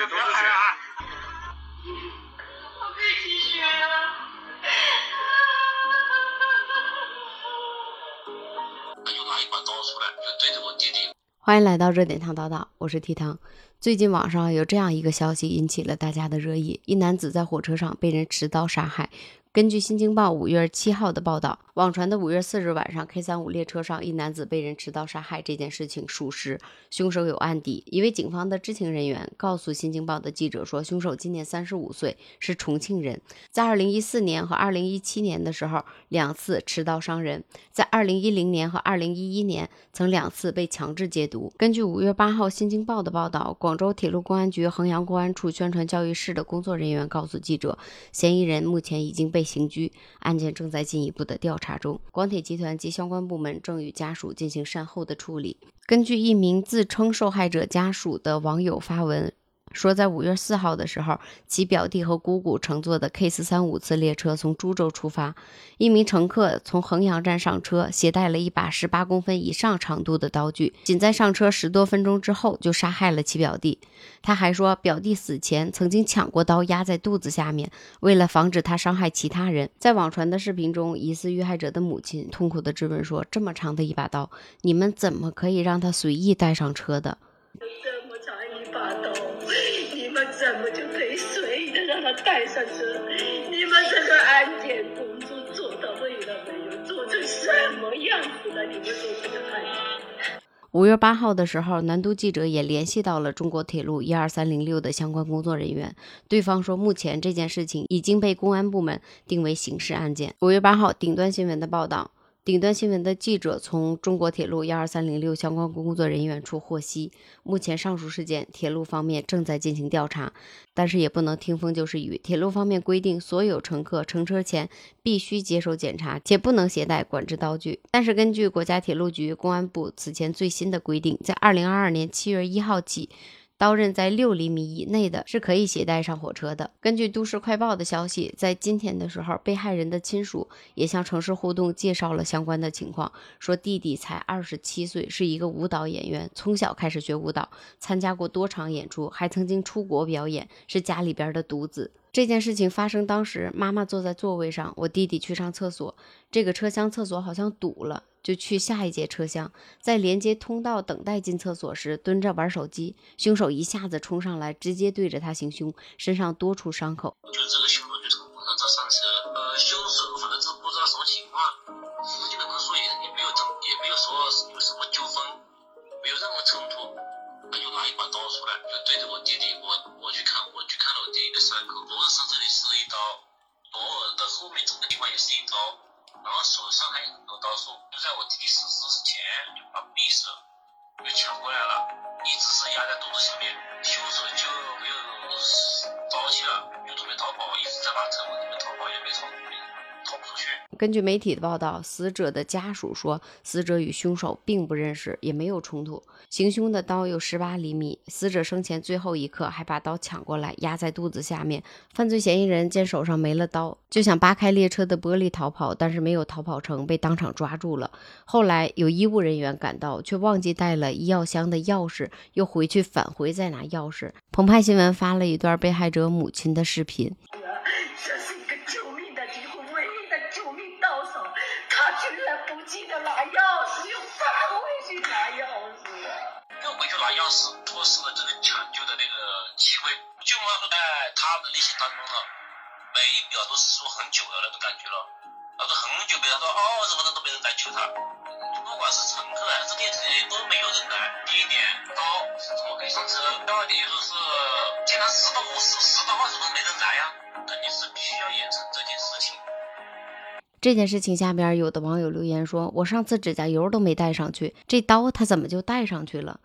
血，都是血。我可以继续了。他就拿一把刀出来，就对着我弟弟。欢迎来到热点汤叨叨，我是提汤。最近网上有这样一个消息引起了大家的热议：一男子在火车上被人持刀杀害。根据《新京报》五月七号的报道，网传的五月四日晚上 K 三五列车上一男子被人持刀杀害这件事情属实，凶手有案底。一位警方的知情人员告诉《新京报》的记者说，凶手今年三十五岁，是重庆人，在二零一四年和二零一七年的时候两次持刀伤人，在二零一零年和二零一一年曾两次被强制戒毒。根据五月八号《新京报》的报道，广州铁路公安局衡阳公安处宣传教育室的工作人员告诉记者，嫌疑人目前已经被。被刑拘，案件正在进一步的调查中。广铁集团及相关部门正与家属进行善后的处理。根据一名自称受害者家属的网友发文。说，在五月四号的时候，其表弟和姑姑乘坐的 K 四三五次列车从株洲出发，一名乘客从衡阳站上车，携带了一把十八公分以上长度的刀具，仅在上车十多分钟之后就杀害了其表弟。他还说，表弟死前曾经抢过刀压在肚子下面，为了防止他伤害其他人。在网传的视频中，疑似遇害者的母亲痛苦地质问说：“这么长的一把刀，你们怎么可以让他随意带上车的？”我就可以随意的让他带上车？你们这个安检工作做到位了没有？做成什么样子了？你们说这个安检？五月八号的时候，南都记者也联系到了中国铁路一二三零六的相关工作人员，对方说，目前这件事情已经被公安部门定为刑事案件。五月八号，顶端新闻的报道。顶端新闻的记者从中国铁路幺二三零六相关工作人员处获悉，目前上述事件铁路方面正在进行调查，但是也不能听风就是雨。铁路方面规定，所有乘客乘车前必须接受检查，且不能携带管制刀具。但是根据国家铁路局、公安部此前最新的规定，在二零二二年七月一号起。刀刃在六厘米以内的是可以携带上火车的。根据都市快报的消息，在今天的时候，被害人的亲属也向城市互动介绍了相关的情况，说弟弟才二十七岁，是一个舞蹈演员，从小开始学舞蹈，参加过多场演出，还曾经出国表演，是家里边的独子。这件事情发生当时，妈妈坐在座位上，我弟弟去上厕所，这个车厢厕所好像堵了，就去下一节车厢，在连接通道等待进厕所时，蹲着玩手机，凶手一下子冲上来，直接对着他行凶，身上多处伤口。后面这个地方也是一刀，然后手上还有很多刀数。就在我弟弟死之前，就把匕首就抢过来了，一直是压在肚子下面，凶手就没有刀气了，又准备逃跑，一直在把车门里面逃跑，也没逃过，逃不出去。根据媒体的报道，死者的家属说，死者与凶手并不认识，也没有冲突。行凶的刀有十八厘米，死者生前最后一刻还把刀抢过来压在肚子下面。犯罪嫌疑人见手上没了刀，就想扒开列车的玻璃逃跑，但是没有逃跑成，被当场抓住了。后来有医务人员赶到，却忘记带了医药箱的钥匙，又回去返回再拿钥匙。澎湃新闻发了一段被害者母亲的视频。钥匙错失了这个抢救的那个机会，舅妈说在他的内心当中了，每一秒都是说很久的那种感觉了。他说很久没人说二十分钟都没人来救他，不管是乘客还是列车员都没有人来。第一点，刀怎么可以上车？第二点就是，既然十到五十、十到二十分没人来呀，肯定是必须要严惩这件事情。这件事情下边有的网友留言说：“我上次指甲油都没带上去，这刀他怎么就带上去了？”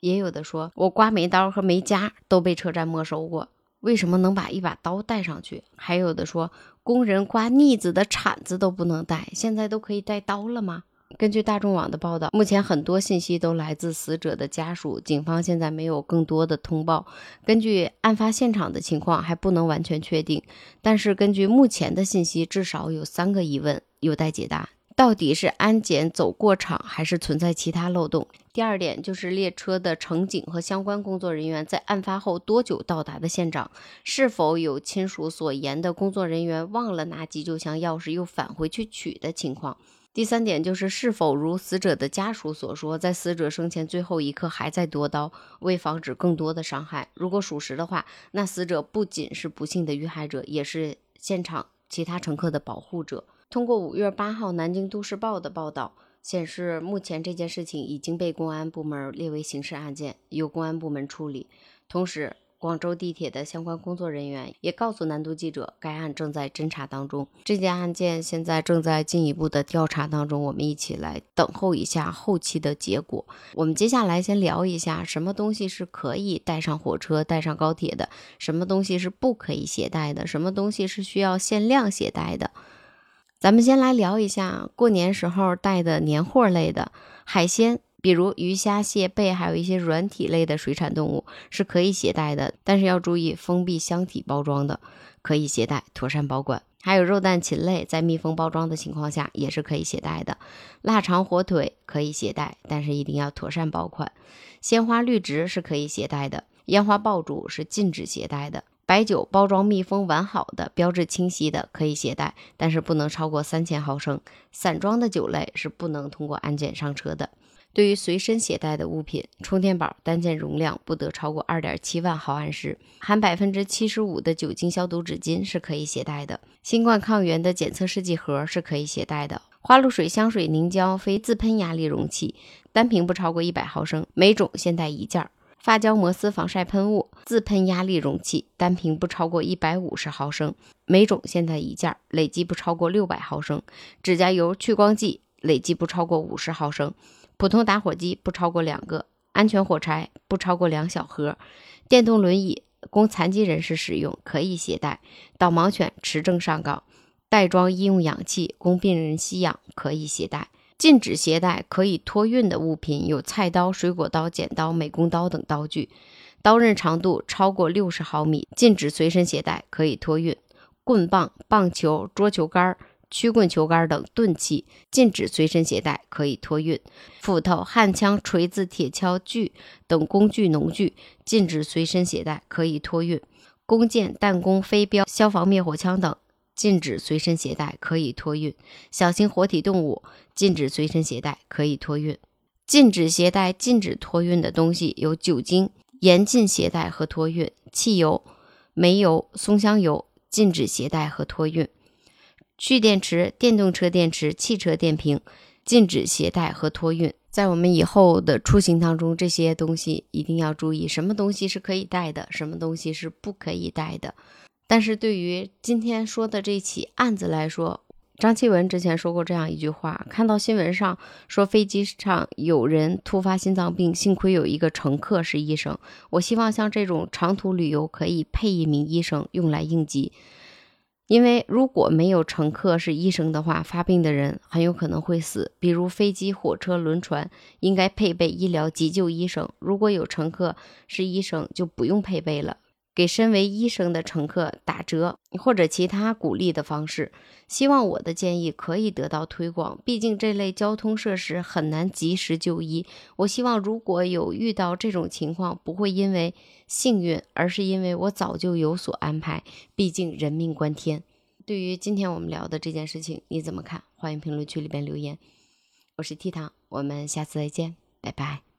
也有的说，我刮眉刀和眉夹都被车站没收过，为什么能把一把刀带上去？还有的说，工人刮腻子的铲子都不能带，现在都可以带刀了吗？根据大众网的报道，目前很多信息都来自死者的家属，警方现在没有更多的通报。根据案发现场的情况，还不能完全确定，但是根据目前的信息，至少有三个疑问有待解答。到底是安检走过场，还是存在其他漏洞？第二点就是列车的乘警和相关工作人员在案发后多久到达的现场，是否有亲属所言的工作人员忘了拿急救箱钥匙又返回去取的情况。第三点就是是否如死者的家属所说，在死者生前最后一刻还在夺刀，为防止更多的伤害。如果属实的话，那死者不仅是不幸的遇害者，也是现场其他乘客的保护者。通过五月八号南京都市报的报道显示，目前这件事情已经被公安部门列为刑事案件，由公安部门处理。同时，广州地铁的相关工作人员也告诉南都记者，该案正在侦查当中。这件案件现在正在进一步的调查当中，我们一起来等候一下后期的结果。我们接下来先聊一下，什么东西是可以带上火车、带上高铁的，什么东西是不可以携带的，什么东西是需要限量携带的。咱们先来聊一下过年时候带的年货类的海鲜。比如鱼虾蟹贝，还有一些软体类的水产动物是可以携带的，但是要注意封闭箱体包装的，可以携带，妥善保管。还有肉蛋禽类，在密封包装的情况下也是可以携带的。腊肠火腿可以携带，但是一定要妥善保管。鲜花绿植是可以携带的，烟花爆竹是禁止携带的。白酒包装密封完好的，标志清晰的可以携带，但是不能超过三千毫升。散装的酒类是不能通过安检上车的。对于随身携带的物品，充电宝单件容量不得超过二点七万毫安时，含百分之七十五的酒精消毒纸巾是可以携带的。新冠抗原的检测试剂盒是可以携带的。花露水、香水、凝胶非自喷压力容器，单瓶不超过一百毫升，每种限带一件儿。发胶摩丝防晒喷雾自喷压力容器，单瓶不超过一百五十毫升，每种限带一件，累计不超过六百毫升。指甲油去光剂累计不超过五十毫升。普通打火机不超过两个，安全火柴不超过两小盒，电动轮椅供残疾人士使用，可以携带。导盲犬持证上岗，袋装医用氧气供病人吸氧，可以携带。禁止携带可以托运的物品有菜刀、水果刀、剪刀、美工刀等刀具，刀刃长度超过六十毫米，禁止随身携带，可以托运。棍棒、棒球、桌球杆。曲棍球杆等钝器禁止随身携带，可以托运；斧头、焊枪、锤子、铁锹、锯等工具农具禁止随身携带，可以托运；弓箭、弹弓、飞镖、消防灭火枪等禁止随身携带，可以托运；小型活体动物禁止随身携带，可以托运。禁止携带、禁止托运的东西有酒精，严禁携带和托运；汽油、煤油、松香油禁止携带和托运。蓄电池、电动车电池、汽车电瓶禁止携带和托运。在我们以后的出行当中，这些东西一定要注意，什么东西是可以带的，什么东西是不可以带的。但是对于今天说的这起案子来说，张启文之前说过这样一句话：看到新闻上说飞机上有人突发心脏病，幸亏有一个乘客是医生。我希望像这种长途旅游可以配一名医生，用来应急。因为如果没有乘客是医生的话，发病的人很有可能会死。比如飞机、火车、轮船应该配备医疗急救医生，如果有乘客是医生，就不用配备了，给身为医生的乘客打折或者其他鼓励的方式。希望我的建议可以得到推广，毕竟这类交通设施很难及时就医。我希望如果有遇到这种情况，不会因为幸运，而是因为我早就有所安排。毕竟人命关天。对于今天我们聊的这件事情，你怎么看？欢迎评论区里边留言。我是 T 糖，我们下次再见，拜拜。